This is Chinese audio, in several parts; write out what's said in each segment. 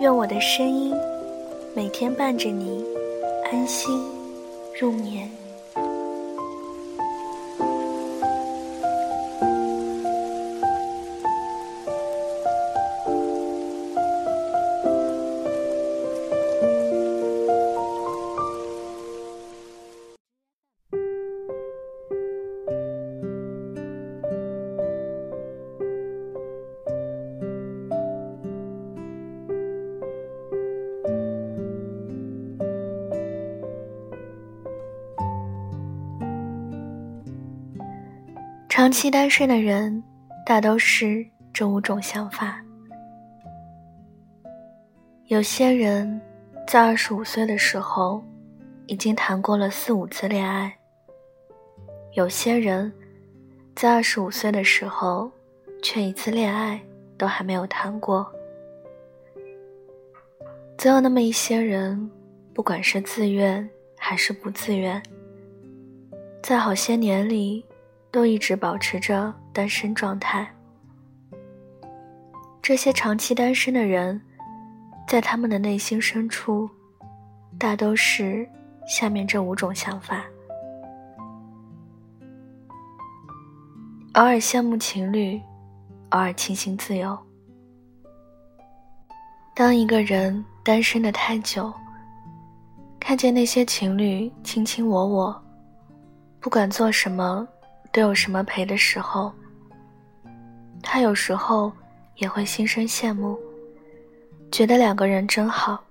愿我的声音每天伴着你安心入眠。长期单身的人，大都是这五种想法。有些人在二十五岁的时候，已经谈过了四五次恋爱；有些人在二十五岁的时候，却一次恋爱都还没有谈过。总有那么一些人，不管是自愿还是不自愿，在好些年里。都一直保持着单身状态。这些长期单身的人，在他们的内心深处，大都是下面这五种想法：偶尔羡慕情侣，偶尔庆幸自由。当一个人单身的太久，看见那些情侣卿卿我我，不管做什么。都有什么陪的时候，他有时候也会心生羡慕，觉得两个人真好。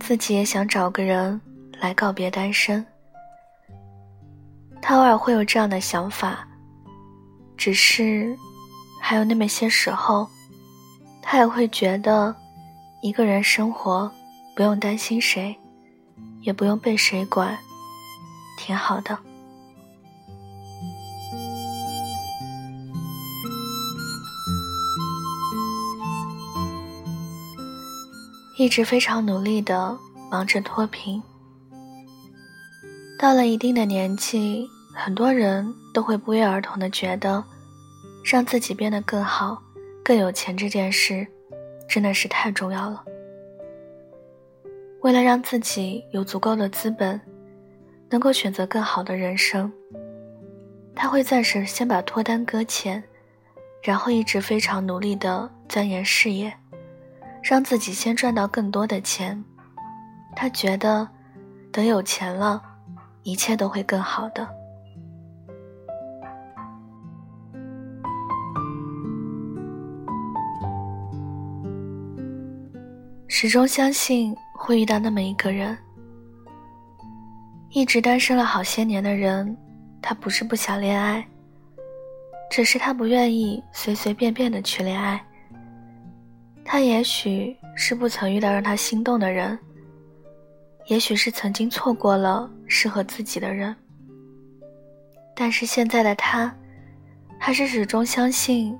自己也想找个人来告别单身。他偶尔会有这样的想法，只是还有那么些时候，他也会觉得一个人生活不用担心谁，也不用被谁管，挺好的。一直非常努力的忙着脱贫。到了一定的年纪，很多人都会不约而同的觉得，让自己变得更好、更有钱这件事，真的是太重要了。为了让自己有足够的资本，能够选择更好的人生，他会暂时先把脱单搁浅，然后一直非常努力的钻研事业。让自己先赚到更多的钱，他觉得，等有钱了，一切都会更好的。始终相信会遇到那么一个人。一直单身了好些年的人，他不是不想恋爱，只是他不愿意随随便便的去恋爱。他也许是不曾遇到让他心动的人，也许是曾经错过了适合自己的人，但是现在的他，还是始终相信，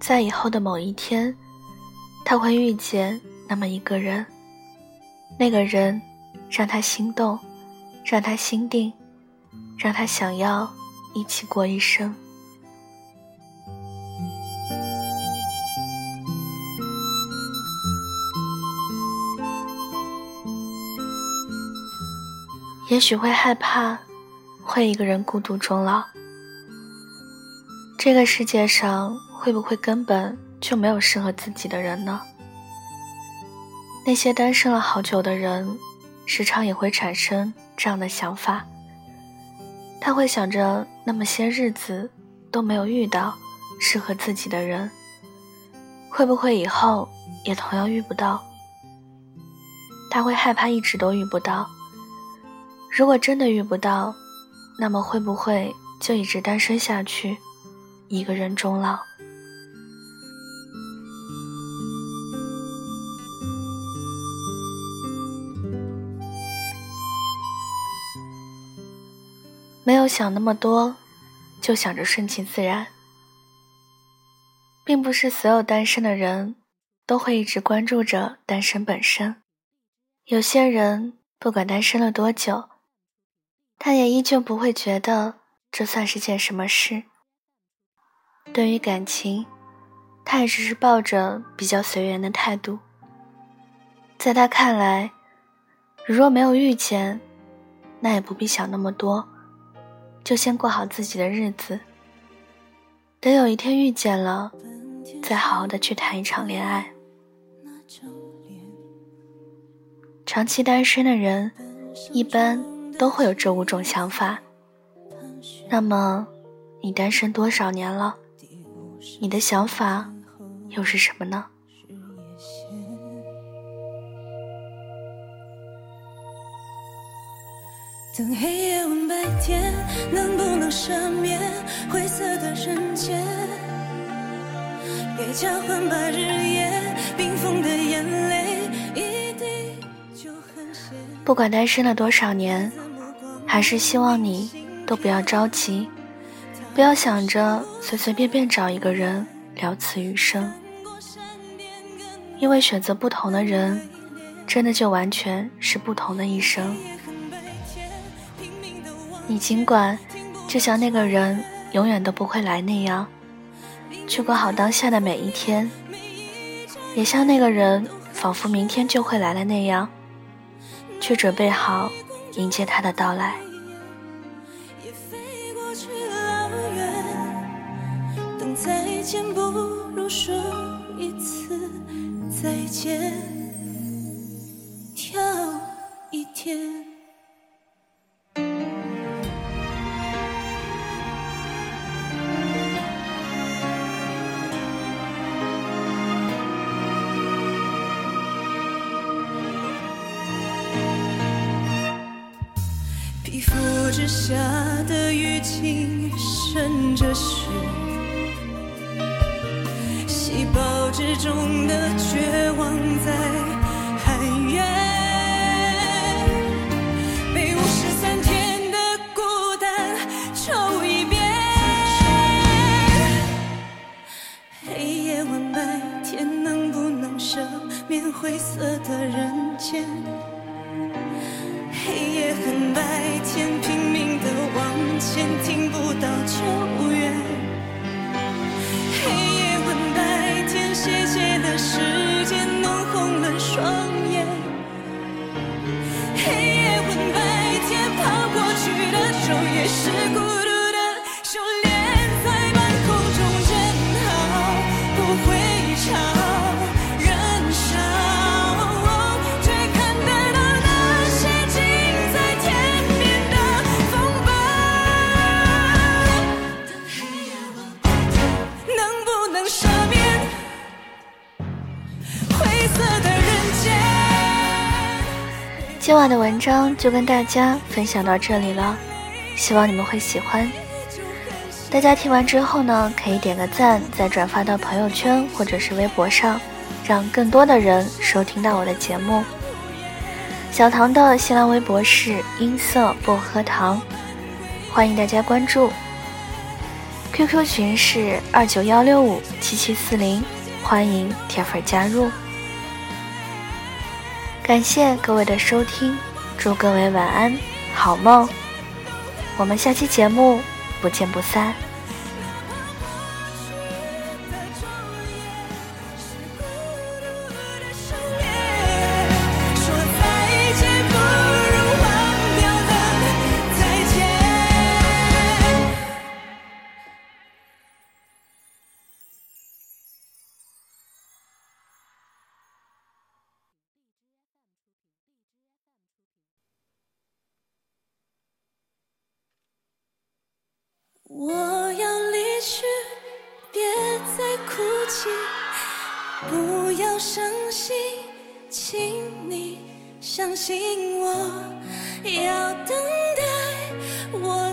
在以后的某一天，他会遇见那么一个人，那个人让他心动，让他心定，让他想要一起过一生。也许会害怕，会一个人孤独终老。这个世界上会不会根本就没有适合自己的人呢？那些单身了好久的人，时常也会产生这样的想法。他会想着，那么些日子都没有遇到适合自己的人，会不会以后也同样遇不到？他会害怕一直都遇不到。如果真的遇不到那么会不会就一直单身下去一个人终老？没有想那么多就想着顺其自然。并不是所有单身的人都会一直关注着单身本身。有些人不管单身了多久他也依旧不会觉得这算是件什么事。对于感情，他也只是抱着比较随缘的态度。在他看来，如若没有遇见，那也不必想那么多，就先过好自己的日子。等有一天遇见了，再好好的去谈一场恋爱。长期单身的人，一般都会有这五种想法。那么，你单身多少年了？你的想法又是什么呢？等黑夜问白天，能不能赦免灰色的人间？给交换白日夜冰封的眼泪，一滴就很咸。不管单身了多少年，还是希望你都不要着急，不要想着随随便便找一个人了此余生，因为选择不同的人，真的就完全是不同的一生。你尽管就像那个人永远都不会来那样，去过好当下的每一天，也像那个人仿佛明天就会来了那样，去准备好迎接他的到来。去老远等再见不如说一次再见，之下的雨情渗着血，细胞之中的不到救援。黑夜问白天，谢谢了时间，弄红了双眼。黑夜问白天，跑过去的昼夜是孤。今晚的文章就跟大家分享到这里了，希望你们会喜欢。大家听完之后呢，可以点个赞，再转发到朋友圈或者是微博上，让更多的人收听到我的节目。小唐的新浪微博是音色薄荷糖，欢迎大家关注。QQ 群是二九幺六五七七四零，欢迎铁粉加入。感谢各位的收听，祝各位晚安，好梦。我们下期节目不见不散。要伤心，请你相信我，要等待我